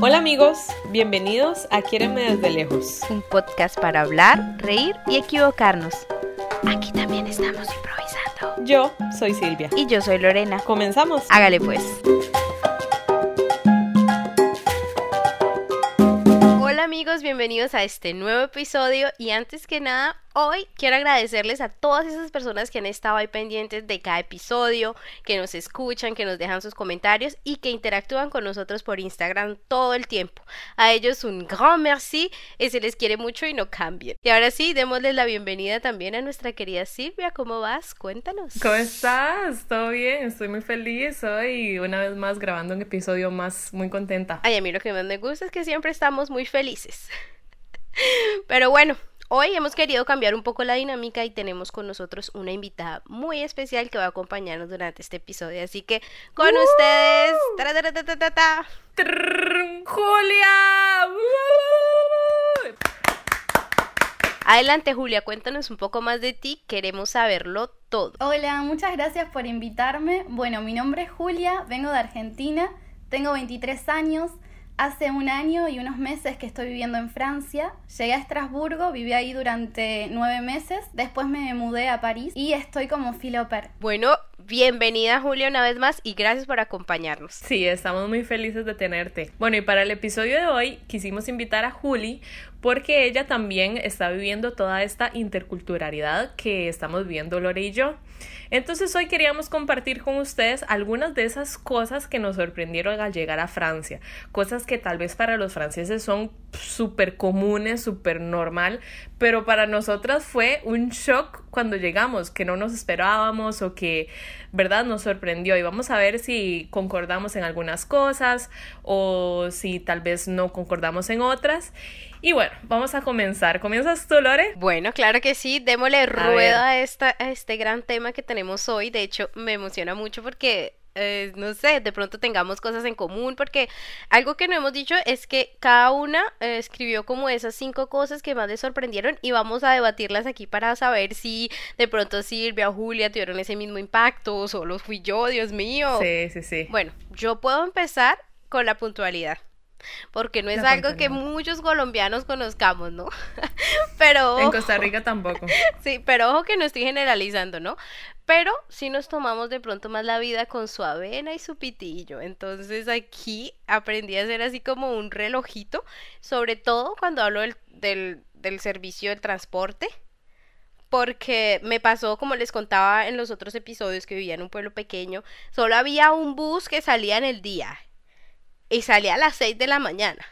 Hola amigos, bienvenidos a Quierenme desde lejos. Un podcast para hablar, reír y equivocarnos. Aquí también estamos improvisando. Yo soy Silvia. Y yo soy Lorena. Comenzamos. Hágale pues. Hola amigos, bienvenidos a este nuevo episodio y antes que nada Hoy quiero agradecerles a todas esas personas que han estado ahí pendientes de cada episodio, que nos escuchan, que nos dejan sus comentarios y que interactúan con nosotros por Instagram todo el tiempo. A ellos un gran merci, y se les quiere mucho y no cambien. Y ahora sí, démosles la bienvenida también a nuestra querida Silvia. ¿Cómo vas? Cuéntanos. ¿Cómo estás? ¿Todo bien? Estoy muy feliz hoy, una vez más grabando un episodio más, muy contenta. Ay, a mí lo que más me gusta es que siempre estamos muy felices. Pero bueno, Hoy hemos querido cambiar un poco la dinámica y tenemos con nosotros una invitada muy especial que va a acompañarnos durante este episodio. Así que con ustedes, Julia. Adelante Julia, cuéntanos un poco más de ti, queremos saberlo todo. Hola, muchas gracias por invitarme. Bueno, mi nombre es Julia, vengo de Argentina, tengo 23 años. Hace un año y unos meses que estoy viviendo en Francia. Llegué a Estrasburgo, viví ahí durante nueve meses. Después me mudé a París y estoy como filoper. Bueno, bienvenida Julia una vez más y gracias por acompañarnos. Sí, estamos muy felices de tenerte. Bueno, y para el episodio de hoy quisimos invitar a Juli porque ella también está viviendo toda esta interculturalidad que estamos viviendo Lore y yo. Entonces hoy queríamos compartir con ustedes algunas de esas cosas que nos sorprendieron al llegar a Francia, cosas que tal vez para los franceses son súper comunes, súper normal, pero para nosotras fue un shock cuando llegamos, que no nos esperábamos o que, ¿verdad?, nos sorprendió. Y vamos a ver si concordamos en algunas cosas o si tal vez no concordamos en otras. Y bueno, vamos a comenzar. ¿Comienzas tú, Lore? Bueno, claro que sí. Démosle rueda a, esta, a este gran tema que tenemos hoy. De hecho, me emociona mucho porque eh, no sé, de pronto tengamos cosas en común, porque algo que no hemos dicho es que cada una eh, escribió como esas cinco cosas que más les sorprendieron y vamos a debatirlas aquí para saber si de pronto Silvia o Julia tuvieron ese mismo impacto o solo fui yo, Dios mío. Sí, sí, sí. Bueno, yo puedo empezar con la puntualidad porque no es algo que muchos colombianos conozcamos, ¿no? pero en Costa Rica tampoco. Sí, pero ojo que no estoy generalizando, ¿no? Pero sí nos tomamos de pronto más la vida con su avena y su pitillo. Entonces aquí aprendí a hacer así como un relojito, sobre todo cuando hablo del, del, del servicio del transporte porque me pasó, como les contaba en los otros episodios, que vivía en un pueblo pequeño, solo había un bus que salía en el día y salía a las 6 de la mañana.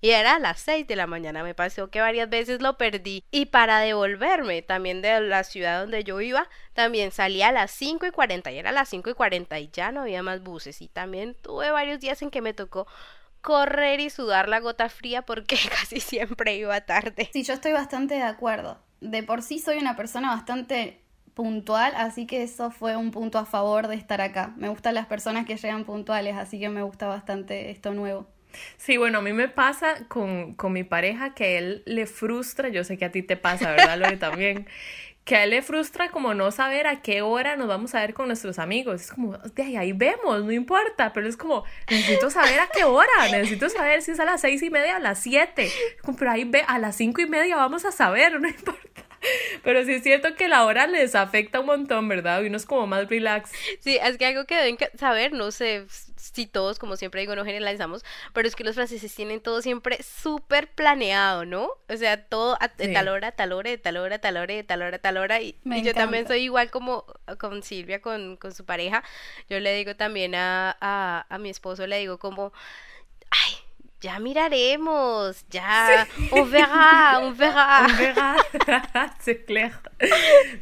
Y era a las 6 de la mañana, me pasó que varias veces lo perdí. Y para devolverme también de la ciudad donde yo iba, también salía a las 5 y 40 y era a las 5 y 40 y ya no había más buses. Y también tuve varios días en que me tocó correr y sudar la gota fría porque casi siempre iba tarde. Sí, yo estoy bastante de acuerdo. De por sí soy una persona bastante puntual, así que eso fue un punto a favor de estar acá. Me gustan las personas que llegan puntuales, así que me gusta bastante esto nuevo. Sí, bueno, a mí me pasa con, con mi pareja que él le frustra, yo sé que a ti te pasa, ¿verdad, Lore? También, que a él le frustra como no saber a qué hora nos vamos a ver con nuestros amigos. Es como, de ahí, ahí vemos, no importa, pero es como, necesito saber a qué hora, necesito saber si es a las seis y media, a las siete, pero ahí ve, a las cinco y media vamos a saber, no importa. Pero sí es cierto que la hora les afecta un montón, ¿verdad? Y uno es como más relax. Sí, es que algo que deben saber, no sé si todos, como siempre digo, no generalizamos, pero es que los franceses tienen todo siempre súper planeado, ¿no? O sea, todo a tal hora, tal hora, de tal hora, tal hora, de tal hora, tal hora. Y, yo también soy igual como con Silvia, con, con su pareja. Yo le digo también a, a, a mi esposo, le digo como, ay, ya miraremos, ya, sí. on verra, on verra. On verra, c'est clair.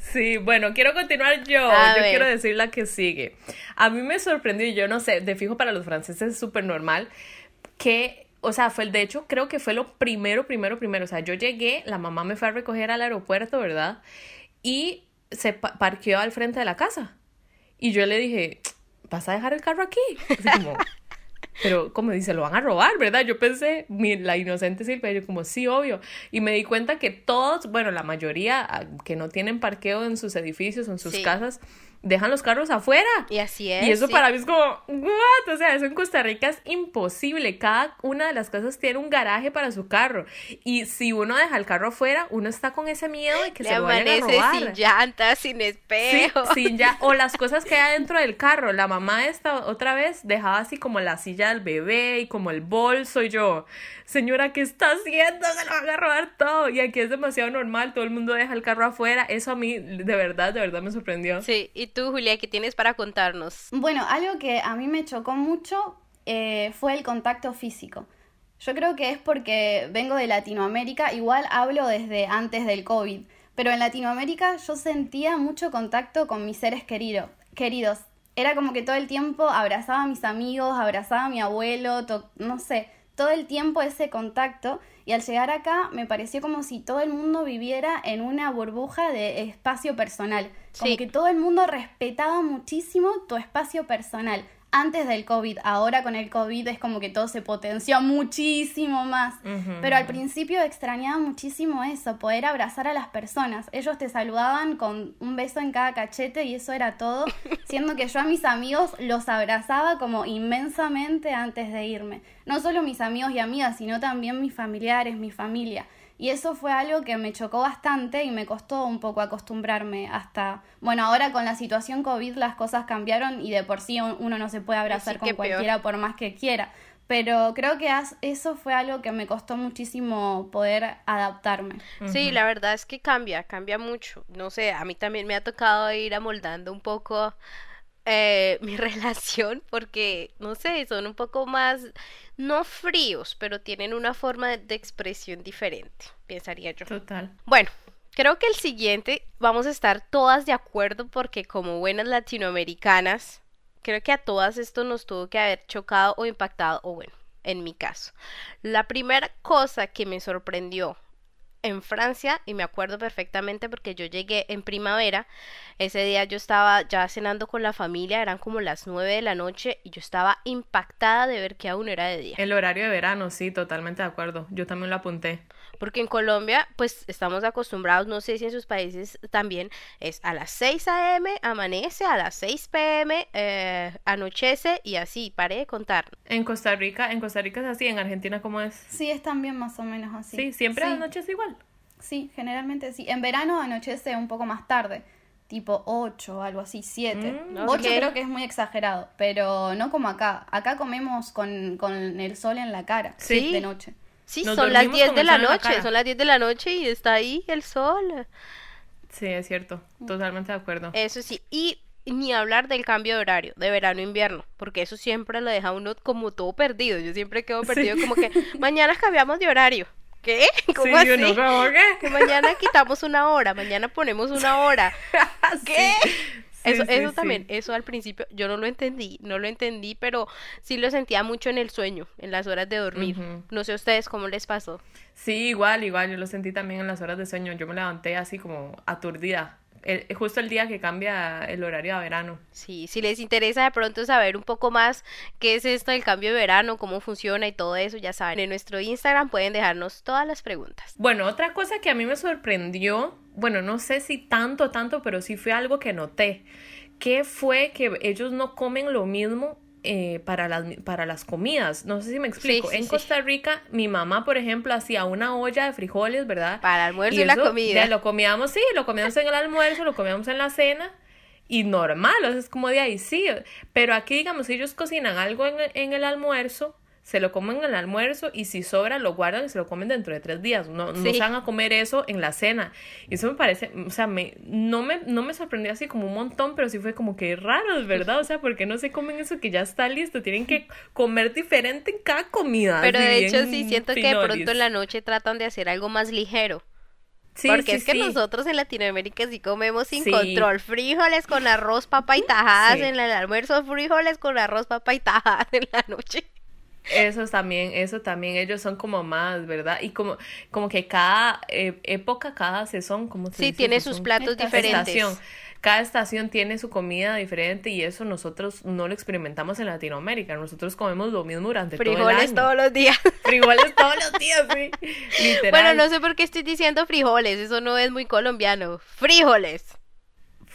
Sí, bueno, quiero continuar yo, yo quiero decir la que sigue. A mí me sorprendió, y yo no sé, de fijo para los franceses es súper normal, que, o sea, fue el, de hecho, creo que fue lo primero, primero, primero, o sea, yo llegué, la mamá me fue a recoger al aeropuerto, ¿verdad? Y se parqueó al frente de la casa. Y yo le dije, ¿vas a dejar el carro aquí? Así como, pero como dice, lo van a robar, ¿verdad? Yo pensé, la inocente Silvia, yo como, sí, obvio. Y me di cuenta que todos, bueno, la mayoría ah, que no tienen parqueo en sus edificios o en sus casas, dejan los carros afuera. Y así es. Y eso sí. para mí es como, ¿what? O sea, eso en Costa Rica es imposible. Cada una de las casas tiene un garaje para su carro. Y si uno deja el carro afuera, uno está con ese miedo de que Le se lo vayan a robar. sin llantas, sin espejo. sí, ya. O las cosas que hay dentro del carro. La mamá esta otra vez dejaba así como la silla del bebé y como el bolso. Y yo, señora, ¿qué está haciendo? Se lo van a robar todo. Y aquí es demasiado normal. Todo el mundo deja el carro afuera. Eso a mí, de verdad, de verdad me sorprendió. Sí, y tú, Julia, ¿qué tienes para contarnos? Bueno, algo que a mí me chocó mucho eh, fue el contacto físico. Yo creo que es porque vengo de Latinoamérica, igual hablo desde antes del COVID, pero en Latinoamérica yo sentía mucho contacto con mis seres querido- queridos. Era como que todo el tiempo abrazaba a mis amigos, abrazaba a mi abuelo, no sé, todo el tiempo ese contacto y al llegar acá me pareció como si todo el mundo viviera en una burbuja de espacio personal, como Sí. que todo el mundo respetaba muchísimo tu espacio personal. Antes del COVID, ahora con el COVID es como que todo se potenció muchísimo más. Pero al principio extrañaba muchísimo eso, poder abrazar a las personas. Ellos te saludaban con un beso en cada cachete y eso era todo, siendo que yo a mis amigos los abrazaba como inmensamente antes de irme. No solo mis amigos y amigas, sino también mis familiares, mi familia. Y eso fue algo que me chocó bastante y me costó un poco acostumbrarme hasta, bueno, ahora con la situación COVID las cosas cambiaron y de por sí un- uno no se puede abrazar sí, con peor. cualquiera por más que quiera. Pero creo que eso fue algo que me costó muchísimo poder adaptarme. Sí, la verdad es que cambia, cambia mucho. No sé, a mí también me ha tocado ir amoldando un poco eh, mi relación porque, no sé, son un poco más, no fríos, pero tienen una forma de, expresión diferente, pensaría yo. Total. Bueno, creo que el siguiente vamos a estar todas de acuerdo porque como buenas latinoamericanas, creo que a todas esto nos tuvo que haber chocado o impactado, o bueno, en mi caso. La primera cosa que me sorprendió en Francia, y me acuerdo perfectamente porque yo llegué en primavera, ese día yo estaba ya cenando con la familia, eran como las nueve de la noche y yo estaba impactada de ver que aún era de día. El horario de verano, sí, totalmente de acuerdo. Yo también lo apunté. Porque en Colombia, pues estamos acostumbrados, no sé si en sus países también, es a las 6 a.m. amanece, a las 6 p.m. eh, anochece y así, paré de contar. En Costa Rica, en Costa Rica es así, en Argentina cómo es. Sí, es también más o menos así. Sí, siempre sí. la noche es igual. Sí, generalmente sí. En verano anochece un poco más tarde, tipo 8 o algo así, 7. Mm, 8 ok. creo que es muy exagerado, pero no como acá. Acá comemos con, con el sol en la cara Sí. de noche. Sí, Nos son las dormimos 10 con de la noche, son las 10 de la noche y está ahí el sol. Sí, es cierto. Totalmente de acuerdo. Eso sí, y ni hablar del cambio de horario, de verano a invierno, porque eso siempre lo deja uno como todo perdido. Yo siempre quedo perdido como que mañana cambiamos de horario. ¿Qué? ¿Cómo sí, así? uno como que- Que mañana quitamos una hora, mañana ponemos una hora. ¿Qué? Sí, Eso, sí, eso sí. también, eso al principio yo no lo entendí, no lo entendí, pero sí lo sentía mucho en el sueño, en las horas de dormir. No sé a ustedes cómo les pasó. Sí, igual, igual. Yo lo sentí también en las horas de sueño. Yo me levanté así como aturdida. El- justo el día que cambia el horario a verano. Sí, si les interesa de pronto saber un poco más qué es esto del cambio de verano, cómo funciona y todo eso, ya saben, en nuestro Instagram pueden dejarnos todas las preguntas. Bueno, otra cosa que a mí me sorprendió, bueno, no sé si tanto, tanto, pero sí fue algo que noté, que fue que ellos no comen lo mismo eh, para, las, para las comidas. No sé si me explico. sí, en. Costa Rica, mi mamá, por ejemplo, hacía una olla de frijoles, ¿verdad? Para el almuerzo y la eso, comida. ya lo comíamos, sí, lo comíamos en el almuerzo, lo comíamos en la cena. Y normal, o sea, es como de ahí, sí. Pero aquí, digamos, si ellos cocinan algo en, en el almuerzo, se lo comen en el almuerzo y si sobra lo guardan y se lo comen dentro de tres días. No, no se van a comer eso en la cena. Y eso me parece, o sea, me, no, me, no me sorprendió así como un montón, pero sí fue como que raro, verdad. O sea, ¿por qué no se comen eso que ya está listo? Tienen que comer diferente en cada comida. Pero de hecho sí siento que de pronto en la noche tratan de hacer algo más ligero. Sí, Porque sí, es que sí. nosotros en Latinoamérica sí comemos sin control. Frijoles con arroz, papa y tajadas en el almuerzo, frijoles con arroz, papa y tajadas en la noche. Eso también, eso también, ellos son como más, ¿verdad? Y como, como que cada eh, época, cada sazón, como se Sí, dice? tiene sus platos diferentes. estación. Cada estación tiene su comida diferente y eso nosotros no lo experimentamos en Latinoamérica. Nosotros comemos lo mismo durante todo el Frijoles año. todos los días. Frijoles todos los días, sí. Literal. Bueno, no sé por qué estoy diciendo frijoles, eso no es muy colombiano. Frijoles.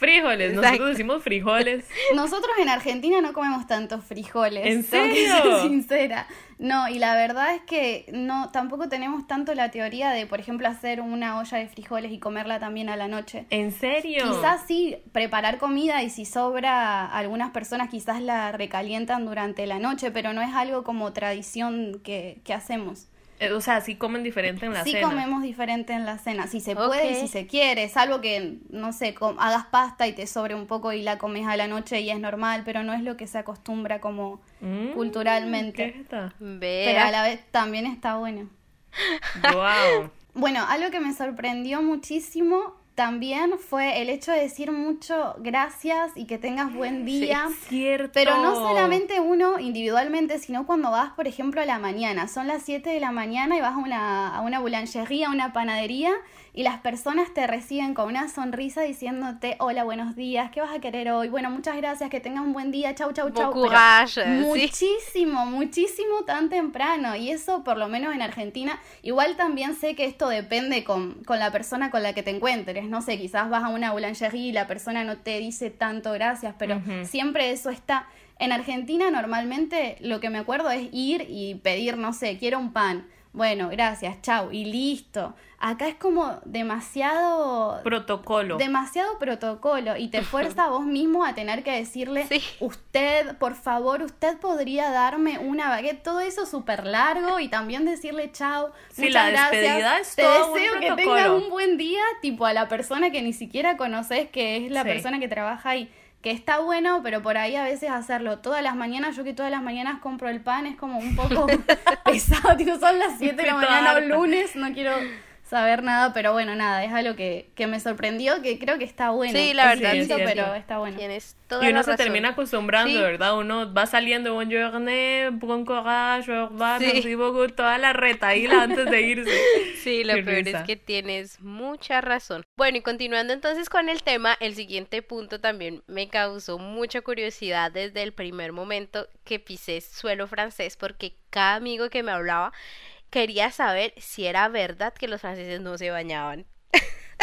Frijoles, nosotros decimos frijoles. Nosotros en Argentina no comemos tantos frijoles. ¿En tengo que serio? ser sincera. No, y la verdad es que no, tampoco tenemos tanto la teoría de, por ejemplo, hacer una olla de frijoles y comerla también a la noche. ¿En serio? Quizás sí, preparar comida y si sobra, algunas personas quizás la recalientan durante la noche, pero no es algo como tradición que, que hacemos. Eh, O sea, sí comen diferente en la sí cena. comemos diferente en la cena, si se puede y si se quiere, salvo que, no sé, hagas pasta y te sobre un poco y la comes a la noche y es normal, pero no es lo que se acostumbra como Mm, culturalmente. ¿Qué está? Pero a Vea. la vez también está bueno. Wow. Bueno, algo que me sorprendió muchísimo también fue el hecho de decir mucho gracias y que tengas buen día. Cierto. Pero no solamente uno individualmente, sino cuando vas, por ejemplo, a la mañana. Son las 7 de la mañana y vas a una, a una boulangería, a una panadería, y las personas te reciben con una sonrisa diciéndote, hola, buenos días, ¿qué vas a querer hoy? Bueno, muchas gracias, que tengas un buen día, chau, chau, chau. Pero courage, sí. Muchísimo, muchísimo tan temprano. Y eso, por lo menos en Argentina, igual también sé que esto depende con, con la persona con la que te encuentres. No sé, quizás vas a una boulangerie y la persona no te dice tanto gracias, pero siempre eso está. En Argentina normalmente lo que me acuerdo es ir y pedir, no sé, quiero un pan. Bueno, gracias, chau, y listo. Acá es como demasiado Protocolo. demasiado protocolo y te fuerza a vos mismo a tener que decirle, Sí. usted, por favor, usted podría darme una baguette, todo eso súper largo y también decirle chao, Sí, muchas la gracias, despedida es te todo un deseo que tengas un buen día, tipo a la persona que ni siquiera conoces, que es la Sí. persona que trabaja ahí. Que está bueno, pero por ahí a veces hacerlo todas las mañanas, yo que todas las mañanas compro el pan, es como un poco pesado, tipo, son las 7 de la mañana o harta. lunes, no quiero saber nada, pero bueno, nada, es algo que, que me sorprendió, que creo que está bueno. Sí, la Es verdad, distinto, sí. pero está bueno. Tienes toda Y uno la se razón. termina acostumbrando, Sí. ¿verdad? Uno va saliendo, bon journée, bon courage, Sí. toda la retaíla antes de irse. Sí, lo Qué peor risa. es que tienes mucha razón. Bueno, y continuando entonces con el tema, el siguiente punto también me causó mucha curiosidad desde el primer momento que pisé suelo francés, porque cada amigo que me hablaba quería saber si era verdad que los franceses no se bañaban.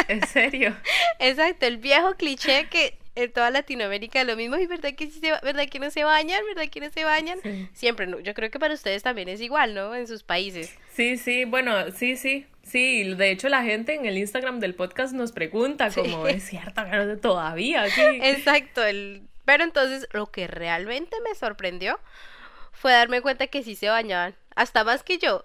En serio. Exacto, el viejo cliché que en toda Latinoamérica es lo mismo, y verdad que sí se, verdad que no se bañan, verdad que no se bañan. Sí. Siempre, ¿no? Yo creo que para ustedes también es igual, ¿no? En sus países. Sí, sí, bueno, sí, sí, sí. De hecho, la gente en el Instagram del podcast nos pregunta Sí. como, ¿es cierto que todavía aquí? Exacto, el... pero entonces lo que realmente me sorprendió fue darme cuenta que sí se bañaban, hasta más que yo.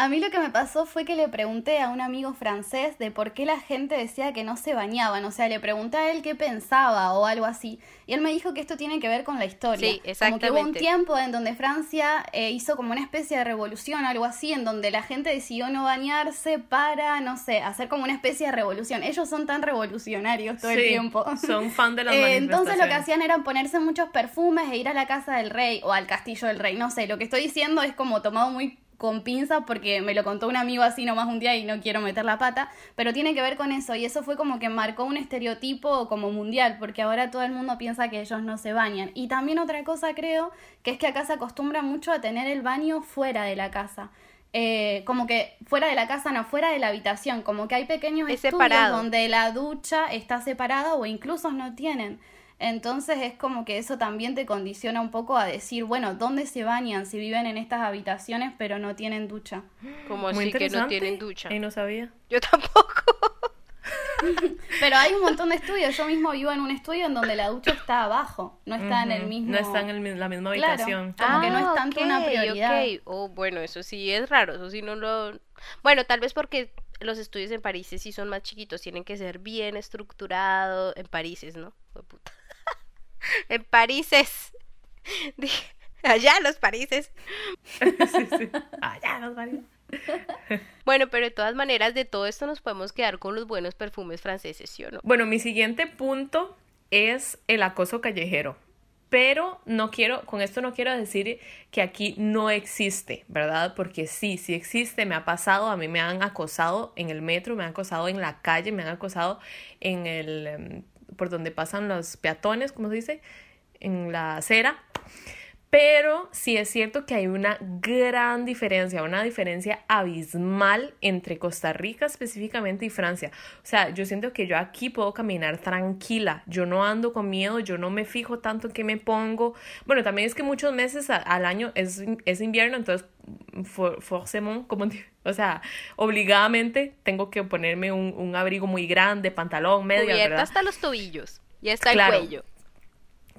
A mí lo que me pasó fue que le pregunté a un amigo francés de por qué la gente decía que no se bañaban. O sea, le pregunté a él qué pensaba o algo así. Y él me dijo que esto tiene que ver con la historia. Sí, Como que hubo un exactamente. tiempo en donde Francia eh, hizo como una especie de revolución, algo así, en donde la gente decidió no bañarse para, no sé, hacer como una especie de revolución. Ellos son tan revolucionarios todo el Sí, tiempo. Son fan de las Eh, entonces lo que hacían era ponerse muchos perfumes e ir a la casa del rey o al castillo del rey. No sé, lo que estoy diciendo es como tomado muy con pinzas porque me lo contó un amigo así nomás un día y no quiero meter la pata, pero tiene que ver con eso y eso fue como que marcó un estereotipo como mundial porque ahora todo el mundo piensa que ellos no se bañan. Y también otra cosa creo que es que acá se acostumbra mucho a tener el baño fuera de la casa. Eh, como que fuera de la casa, no fuera de la habitación, como que hay pequeños Es estudios separado. donde la ducha está separada o incluso no tienen. Entonces es como que eso también te condiciona un poco a decir, bueno, ¿dónde se bañan si viven en estas habitaciones pero no tienen ducha? Como así que no tienen ducha. Y no sabía. Yo tampoco. Pero hay un montón de estudios. Yo mismo vivo en un estudio en donde la ducha está abajo, no está en el mismo. No está en el la misma Claro. habitación. Que no es tanto una ok, prioridad. Oh, bueno, eso sí es raro, eso sí no lo... Bueno, tal vez porque los estudios en París sí son más chiquitos, tienen que ser bien estructurados en París, ¿no? Fue puta. en Paríses. Dije, allá los Paríses. sí, sí. Ah, ya nos valió. Bueno, pero de todas maneras, de todo esto nos podemos quedar con los buenos perfumes franceses, ¿sí o no? Bueno, mi siguiente punto es el acoso callejero. Pero no quiero, con esto no quiero decir que aquí no existe, ¿verdad? Porque sí, sí existe, me ha pasado, a mí me han acosado en el metro, me han acosado en la calle, me han acosado en el, em, por donde pasan los peatones, ¿cómo se dice? En la acera. Pero sí es cierto que hay una gran diferencia, una diferencia abismal entre Costa Rica específicamente y Francia. O sea, yo siento que yo aquí puedo caminar tranquila, yo no ando con miedo, yo no me fijo tanto en qué me pongo. Bueno, también es que muchos meses al año es, es invierno, entonces for, forcément, como o sea, obligadamente tengo que ponerme un, un abrigo muy grande, pantalón, medio, ¿verdad? hasta los tobillos y hasta el cuello.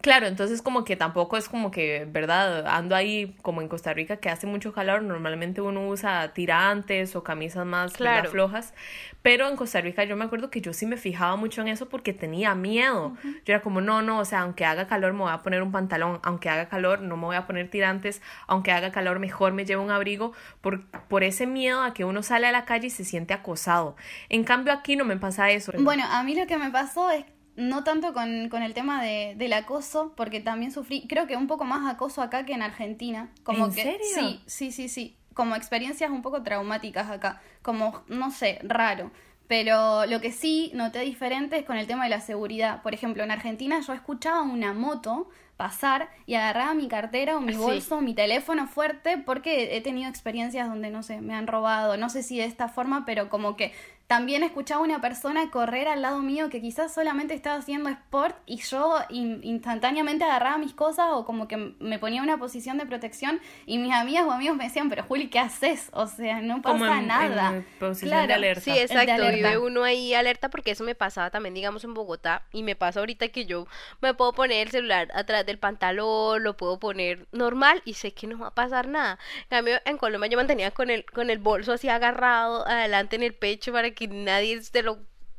Claro, entonces como que tampoco es como que, ¿verdad? Ando ahí como en Costa Rica que hace mucho calor, normalmente uno usa tirantes o camisas más flojas, pero en Costa Rica yo me acuerdo que yo sí me fijaba mucho en eso porque tenía miedo. Yo era como, no, no, o sea, aunque haga calor me voy a poner un pantalón, aunque haga calor no me voy a poner tirantes, aunque haga calor mejor me llevo un abrigo por, por ese miedo a que uno sale a la calle y se siente acosado. En cambio aquí no me pasa eso. Bueno, a mí lo que me pasó es no tanto con, con el tema de, del acoso, porque también sufrí, creo que un poco más acoso acá que en Argentina. Como ¿En que, serio? Sí, sí, sí, sí. Como experiencias un poco traumáticas acá. Como, no sé, raro. Pero lo que sí noté diferente es con el tema de la seguridad. Por ejemplo, en Argentina yo escuchaba una moto pasar y agarraba mi cartera o mi bolso, mi teléfono fuerte, porque he tenido experiencias donde, no sé, me han robado, no sé si de esta forma, pero como que también escuchaba una persona correr al lado mío que quizás solamente estaba haciendo sport y yo instantáneamente agarraba mis cosas o como que me ponía en una posición de protección y mis amigas o amigos me decían, pero Juli, ¿qué haces? O sea, no pasa nada. posición de alerta. Sí, exacto, vive uno ahí alerta porque eso me pasaba también, digamos, en Bogotá y me pasa ahorita que yo me puedo poner el celular atrás del pantalón, lo puedo poner normal y sé que no va a pasar nada. En cambio, en Colombia yo mantenía con el, con el bolso así agarrado adelante en el pecho para que que nadie se lo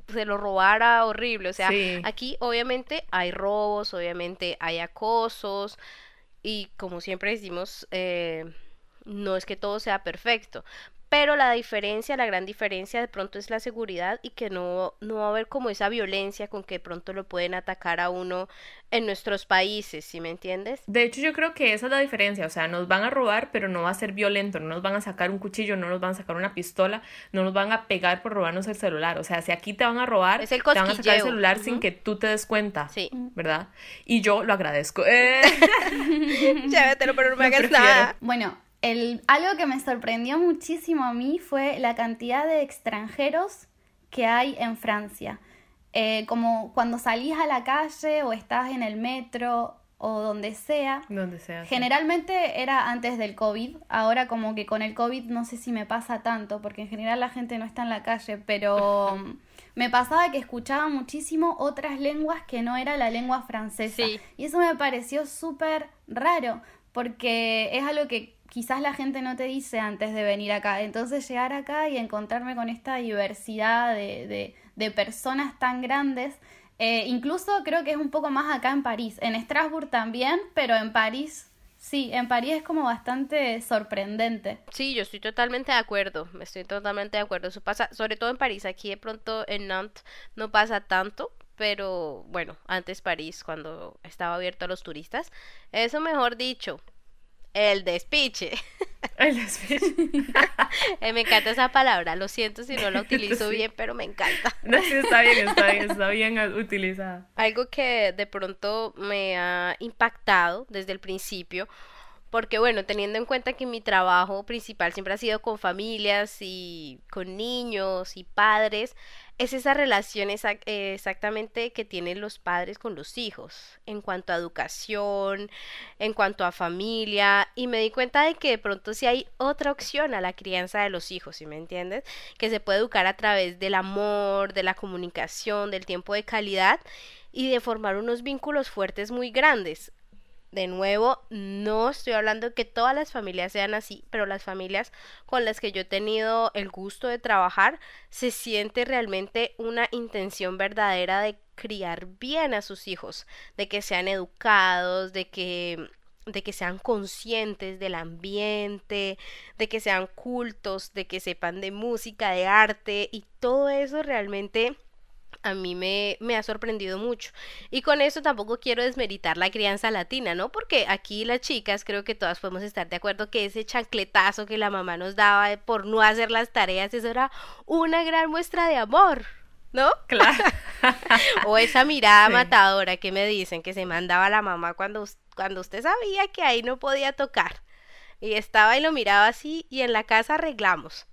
se lo robara horrible. O sea, aquí obviamente hay robos, obviamente hay acosos y como siempre decimos, eh, no es que todo sea perfecto, pero la diferencia, la gran diferencia de pronto es la seguridad y que no, no va a haber como esa violencia con que de pronto lo pueden atacar a uno en nuestros países, ¿sí me entiendes? De hecho yo creo que esa es la diferencia, o sea, nos van a robar pero no va a ser violento, no nos van a sacar un cuchillo, no nos van a sacar una pistola, no nos van a pegar por robarnos el celular, o sea, si aquí te van a robar, es el te van a sacar el celular sin que tú te des cuenta, sí. ¿verdad? Y yo lo agradezco. Eh. Llévatelo, pero no me hagas nada. Bueno, el, algo que me sorprendió muchísimo a mí fue la cantidad de extranjeros que hay en Francia. Eh, como cuando salís a la calle o estás en el metro o donde sea. Donde sea. Generalmente era antes del COVID. Ahora como que con el COVID no sé si me pasa tanto, porque en general la gente no está en la calle, pero me pasaba que escuchaba muchísimo otras lenguas que no era la lengua francesa. Y eso me pareció súper raro, porque es algo que quizás la gente no te dice antes de venir acá. Entonces llegar acá y encontrarme con esta diversidad de, de, personas tan grandes, eh, incluso creo que es un poco más acá en París, en Strasbourg también, pero en París Sí, en París es como bastante sorprendente. Sí, yo estoy totalmente de acuerdo, estoy totalmente de acuerdo. Eso pasa, sobre todo en París, aquí de pronto en Nantes no pasa tanto, pero bueno, antes París, cuando estaba abierto a los turistas, eso mejor dicho, el despiche. El despiche. Eh, me encanta esa palabra, lo siento si no la utilizo bien, pero me encanta. No, sí, está bien, está bien, está bien utilizada. Algo que de pronto me ha impactado desde el principio, porque bueno, teniendo en cuenta que mi trabajo principal siempre ha sido con familias y con niños y padres, es esa relación eh, exactamente que tienen los padres con los hijos en cuanto a educación, en cuanto a familia y me di cuenta de que de pronto sí hay otra opción a la crianza de los hijos, ¿sí me entiendes? Que se puede educar a través del amor, de la comunicación, del tiempo de calidad y de formar unos vínculos fuertes muy grandes de nuevo, no estoy hablando que todas las familias sean así, pero las familias con las que yo he tenido el gusto de trabajar, se siente realmente una intención verdadera de criar bien a sus hijos, de que sean educados, de que de que sean conscientes del ambiente, de que sean cultos, de que sepan de música, de arte y todo eso realmente a mí me, me, ha sorprendido mucho. Y con eso tampoco quiero desmeritar la crianza latina, ¿no? Porque aquí las chicas creo que todas podemos estar de acuerdo que ese chancletazo que la mamá nos daba por no hacer las tareas, eso era una gran muestra de amor. ¿No? Claro. o esa mirada matadora que me dicen que se mandaba la mamá cuando cuando usted sabía que ahí no podía tocar. Y estaba y lo miraba así y en la casa arreglamos.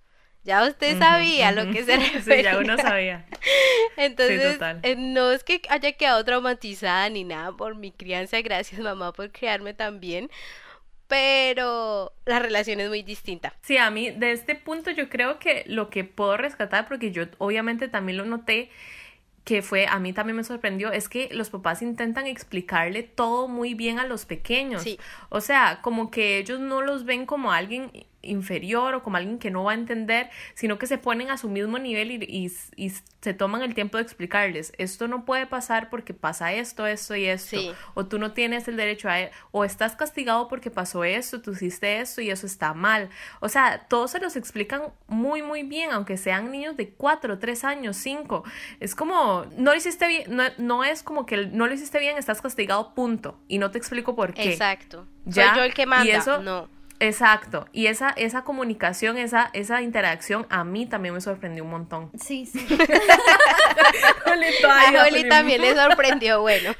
Ya usted sabía lo que se refería. Sí, ya uno sabía. Entonces, eh, no es que haya quedado traumatizada ni nada por mi crianza, gracias mamá por criarme también, pero la relación es muy distinta. Sí, a mí de este punto yo creo que lo que puedo rescatar, porque yo obviamente también lo noté, que fue, a mí también me sorprendió, es que los papás intentan explicarle todo muy bien a los pequeños. Sí. O sea, como que ellos no los ven como alguien inferior o como alguien que no va a entender, sino que se ponen a su mismo nivel y, y, se toman el tiempo de explicarles, esto no puede pasar porque pasa esto, esto y esto, o tú no tienes el derecho a, o estás castigado porque pasó esto, tú hiciste esto y eso está mal. O sea, todos se los explican muy, muy bien, aunque sean niños de 4, 3 años, 5. Es como, no lo hiciste bien, no, no es como que no lo hiciste bien, estás castigado, punto. Y no te explico por qué. Exacto. ¿Ya? Soy yo el que manda. Y eso, no Exacto, y esa, esa comunicación, esa, esa interacción a mí también me sorprendió un montón. Sí, sí. a Juli también le sorprendió, bueno.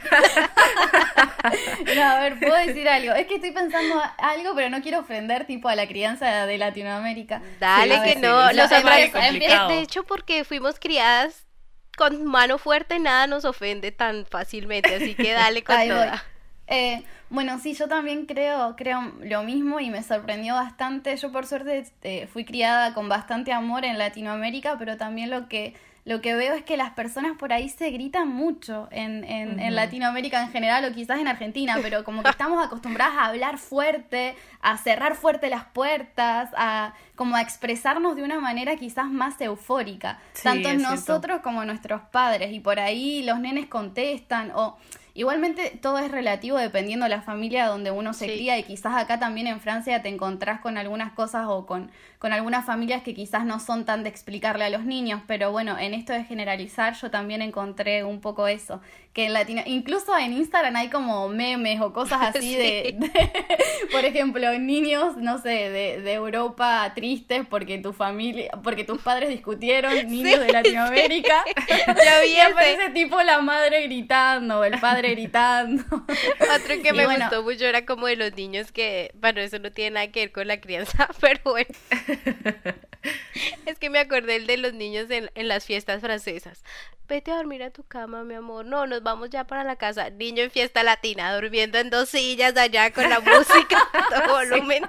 no, a ver, puedo decir algo. Es que estoy pensando algo, pero no quiero ofender tipo a la crianza de Latinoamérica. Dale que no, los de hecho porque fuimos criadas con mano fuerte, nada nos ofende tan fácilmente, así que dale con toda. Eh, bueno, sí, yo también creo, creo lo mismo y me sorprendió bastante. Yo por suerte eh, fui criada con bastante amor en Latinoamérica, pero también lo que, lo que veo es que las personas por ahí se gritan mucho en, en, en Latinoamérica en general o quizás en Argentina, pero como que estamos acostumbradas a hablar fuerte, a cerrar fuerte las puertas, a como a expresarnos de una manera quizás más eufórica, tanto nosotros como nuestros padres. Y por ahí los nenes contestan o Igualmente todo es relativo dependiendo de la familia donde uno se cría y quizás acá también en Francia te encontrás con algunas cosas o con, con algunas familias que quizás no son tan de explicarle a los niños, pero bueno, en esto de generalizar yo también encontré un poco eso, que en Latino, incluso en Instagram hay como memes o cosas así de, por ejemplo, niños, no sé, de, de, Europa tristes porque tu familia, porque tus padres discutieron, niños de Latinoamérica, ya y aparece tipo la madre gritando, el padre gritando. Otro que me gustó mucho era como de los niños que, bueno, eso no tiene nada que ver con la crianza, pero bueno. es que me acordé el de los niños en, en las fiestas francesas. Vete a dormir a tu cama, mi amor. No, nos vamos ya para la casa. Niño en fiesta latina, durmiendo en dos sillas allá con la música a todo volumen.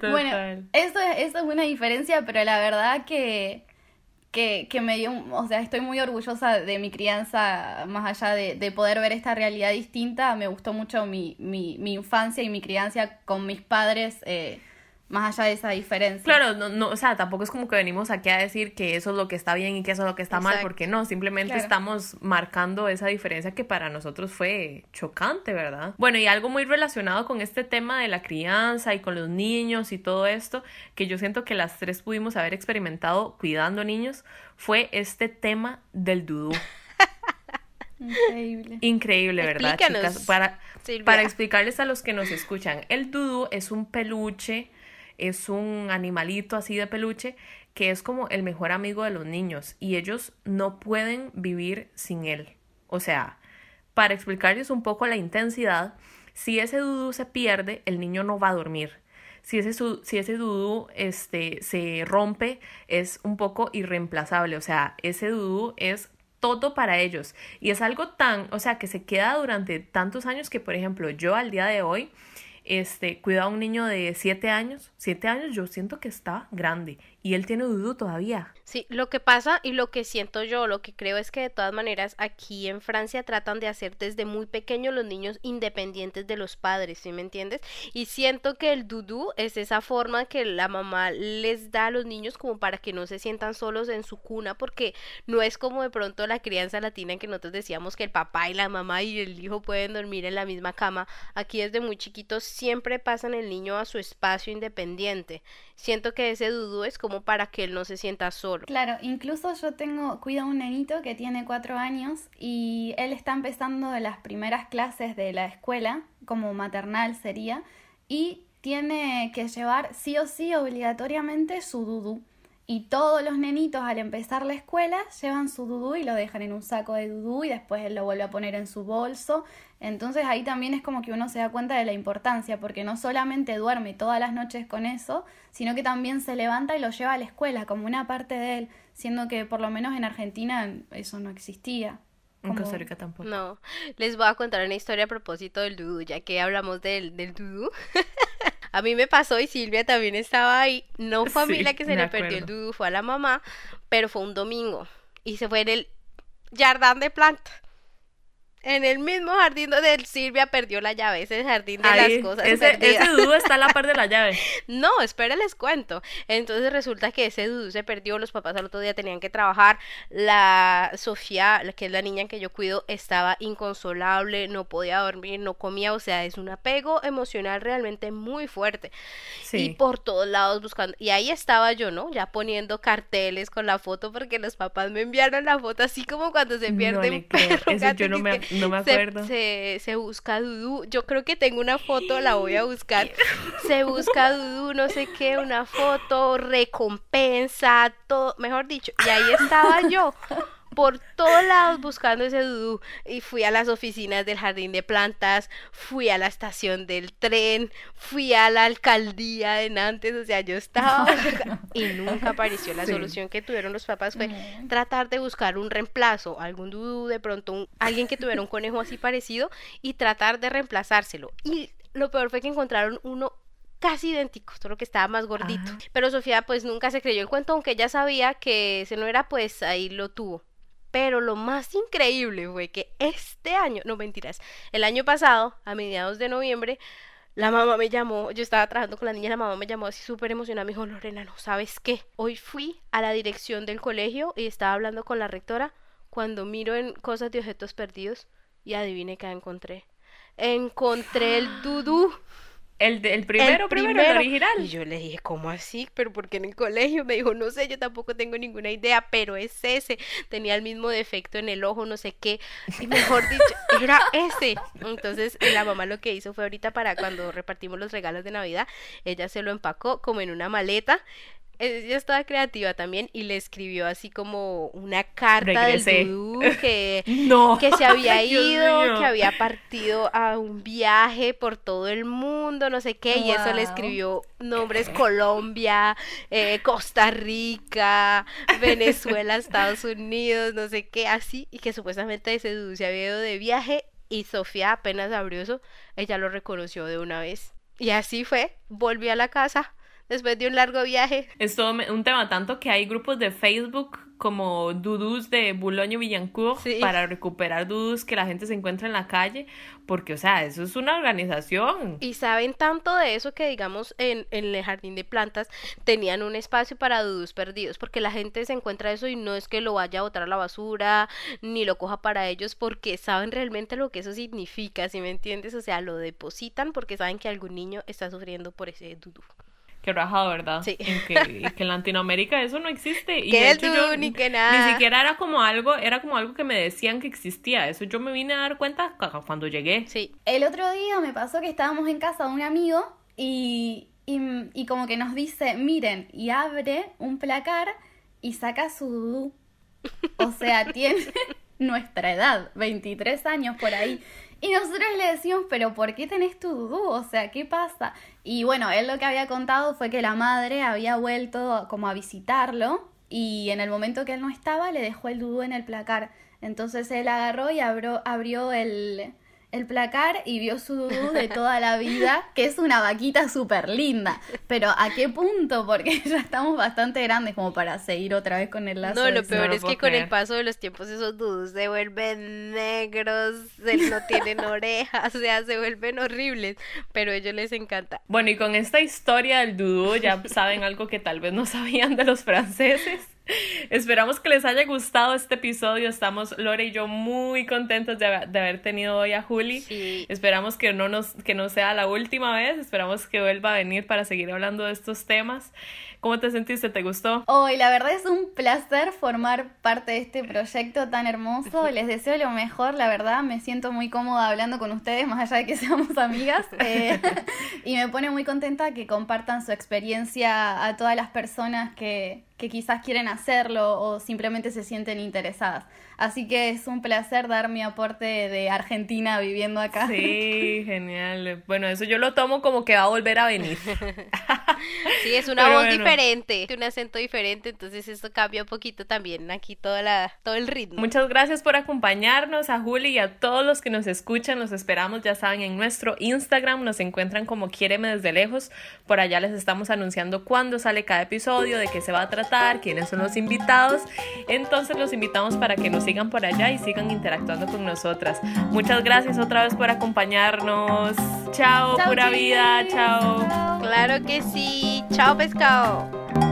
bueno, eso eso es una diferencia, pero la verdad que que, me dio, o sea, estoy muy orgullosa de mi crianza, más allá de, de poder ver esta realidad distinta, me gustó mucho mi, mi, mi infancia y mi crianza con mis padres. Eh, más allá de esa diferencia. Claro, no, no, o sea, tampoco es como que venimos aquí a decir que eso es lo que está bien y que eso es lo que está mal, porque no, simplemente estamos marcando esa diferencia que para nosotros fue chocante, ¿verdad? Bueno, y algo muy relacionado con este tema de la crianza y con los niños y todo esto, que yo siento que las tres pudimos haber experimentado cuidando niños, fue este tema del dudú. Increíble. Increíble, ¿verdad, chicas? Para, para explicarles a los que nos escuchan, el dudú es un peluche es un animalito así de peluche que es como el mejor amigo de los niños y ellos no pueden vivir sin él. O sea, para explicarles un poco la intensidad, si ese dudú se pierde, el niño no va a dormir. Si ese, si ese dudú este, se rompe, es un poco irreemplazable. O sea, ese dudú es todo para ellos. Y es algo tan, o sea, que se queda durante tantos años que, por ejemplo, yo al día de hoy este, cuida a un niño de 7 años. 7 años yo siento que está grande y él tiene dudu todavía. Sí, lo que pasa y lo que siento yo, lo que creo es que de todas maneras aquí en Francia tratan de hacer desde muy pequeños los niños independientes de los padres, ¿sí me entiendes? Y siento que el dudú es esa forma que la mamá les da a los niños como para que no se sientan solos en su cuna, porque no es como de pronto la crianza latina en que nosotros decíamos que el papá y la mamá y el hijo pueden dormir en la misma cama. Aquí desde muy chiquitos siempre pasan el niño a su espacio independiente. Siento que ese dudú es como para que él no se sienta solo. Claro, incluso yo tengo, cuido a un nenito que tiene cuatro años y él está empezando las primeras clases de la escuela, como maternal sería, y tiene que llevar sí o sí obligatoriamente su dudú. Y todos los nenitos al empezar la escuela llevan su dudú y lo dejan en un saco de dudú y después él lo vuelve a poner en su bolso. Entonces ahí también es como que uno se da cuenta de la importancia, porque no solamente duerme todas las noches con eso, sino que también se levanta y lo lleva a la escuela como una parte de él, siendo que por lo menos en Argentina eso no existía. En Costa Rica tampoco. No, les voy a contar una historia a propósito del dudú, ya que hablamos del, del dudú. A mí me pasó y Silvia también estaba ahí. No fue a mí la que se le perdió el dudú, fue a la mamá, pero fue un domingo. Y se fue en el jardín de plantas en el mismo jardín donde Silvia perdió la llave, ese jardín de las cosas ese, Ese dudu está a la par de la llave. no, espera, les cuento. Entonces resulta que ese dudu se perdió, los papás al otro día tenían que trabajar, la Sofía, que es la niña que yo cuido, estaba inconsolable, no podía dormir, no comía, o sea, es un apego emocional realmente muy fuerte. Sí. Y por todos lados buscando, y ahí estaba yo, ¿no? Ya poniendo carteles con la foto porque los papás me enviaron la foto así como cuando se pierde un perro. Eso yo no me no me acuerdo. Se, se, busca Dudu. Yo creo que tengo una foto, la voy a buscar. Se busca Dudu, no sé qué, una foto, recompensa, todo, mejor dicho. Y ahí estaba yo por todos lados buscando ese dudú y fui a las oficinas del jardín de plantas, fui a la estación del tren, fui a la alcaldía de Nantes, o sea, yo estaba y nunca apareció. La solución que tuvieron los papás fue mm. tratar de buscar un reemplazo, algún dudú, de pronto alguien que tuviera un conejo así parecido y tratar de reemplazárselo. Y lo peor fue que encontraron uno casi idéntico, solo que estaba más gordito. Pero Sofía pues nunca se creyó el cuento, aunque ella sabía que ese no era, pues ahí lo tuvo. Pero lo más increíble fue que este año, no mentiras, el año pasado, a mediados de noviembre, la mamá me llamó, yo estaba trabajando con la niña, la mamá me llamó así súper emocionada, me dijo, Lorena, ¿no sabes qué? Hoy fui a la dirección del colegio y estaba hablando con la rectora cuando miro en cosas de objetos perdidos y adivine qué encontré. Encontré el dudú. El, el primero, primero, el original. Y yo le dije, ¿cómo así? ¿Pero porque en el colegio? Me dijo, no sé, yo tampoco tengo ninguna idea, pero es ese. Tenía el mismo defecto en el ojo, no sé qué. Y mejor dicho, era ese. Entonces, la mamá lo que hizo fue ahorita para cuando repartimos los regalos de Navidad, ella se lo empacó como en una maleta ella estaba creativa también y le escribió así como una carta del vudú que, que se había ido, que había partido a un viaje por todo el mundo, no sé qué, y eso le escribió nombres Colombia, eh, Costa Rica, Venezuela, Estados Unidos, no sé qué, así, y que supuestamente ese vudú se había ido de viaje y Sofía apenas abrió eso, ella lo reconoció de una vez. Y así fue, volvió a la casa después de un largo viaje. Es todo un tema tanto que hay grupos de Facebook como dudus de Boulogne Villancourt para recuperar dudus que la gente se encuentra en la calle, porque, o sea, eso es una organización. Y saben tanto de eso que, digamos, en, en el jardín de plantas tenían un espacio para dudus perdidos, porque la gente se encuentra eso y no es que lo vaya a botar a la basura, ni lo coja para ellos, porque saben realmente lo que eso significa, si me entiendes? O sea, lo depositan porque saben que algún niño está sufriendo por ese dudú. Qué rajado, ¿verdad? Sí. En que, en Latinoamérica eso no existe. Y de hecho ni que nada. Ni siquiera era como algo, era como algo que me decían que existía. Eso yo me vine a dar cuenta cuando llegué. Sí. El otro día me pasó que estábamos en casa de un amigo y, y, y como que nos dice, miren, y abre un placar y saca su dudú. O sea, tiene nuestra edad, 23 años por ahí. Y nosotros le decimos, pero ¿por qué tenés tu dudú? O sea, ¿qué pasa? Y bueno, él lo que había contado fue que la madre había vuelto como a visitarlo y en el momento que él no estaba le dejó el dudú en el placar. Entonces él agarró y abrió, abrió el, el placar y vio su dudú de toda la vida, que es una vaquita súper linda. Pero ¿a qué punto? Porque ya estamos bastante grandes como para seguir otra vez con el lazo. No, lo peor es que con el paso de los tiempos esos dudús se vuelven negros, no tienen orejas, o sea, se vuelven horribles, pero a ellos les encanta. Bueno, y con esta historia del dudú ya saben algo que tal vez no sabían de los franceses. Esperamos que les haya gustado este episodio. Estamos Lore y yo muy contentos de, haber tenido hoy a Juli. Esperamos que no nos que no sea la última vez. Esperamos que vuelva a venir para seguir hablando de estos temas. ¿Cómo te sentiste? ¿Te gustó? Hoy, la verdad es un placer formar parte de este proyecto tan hermoso. Les deseo lo mejor, la verdad. Me siento muy cómoda hablando con ustedes, más allá de que seamos amigas. Eh, y me pone muy contenta que compartan su experiencia a todas las personas que, que quizás quieren hacerlo o simplemente se sienten interesadas. Así que es un placer dar mi aporte de Argentina viviendo acá. Sí, genial. Bueno, eso yo lo tomo como que va a volver a venir. Sí, es una voz diferente, un acento diferente, entonces esto cambia un poquito también aquí toda la, todo el ritmo. Muchas gracias por acompañarnos a Juli y a todos los que nos escuchan. Los esperamos, ya saben, en nuestro Instagram. Nos encuentran como Quiéreme desde lejos. Por allá les estamos anunciando cuándo sale cada episodio, de qué se va a tratar, quiénes son los invitados. Entonces los invitamos para que nos sigan por allá y sigan interactuando con nosotras. Muchas gracias otra vez por acompañarnos. Chao, pura vida. Chao. Claro que sí. Chao pescado.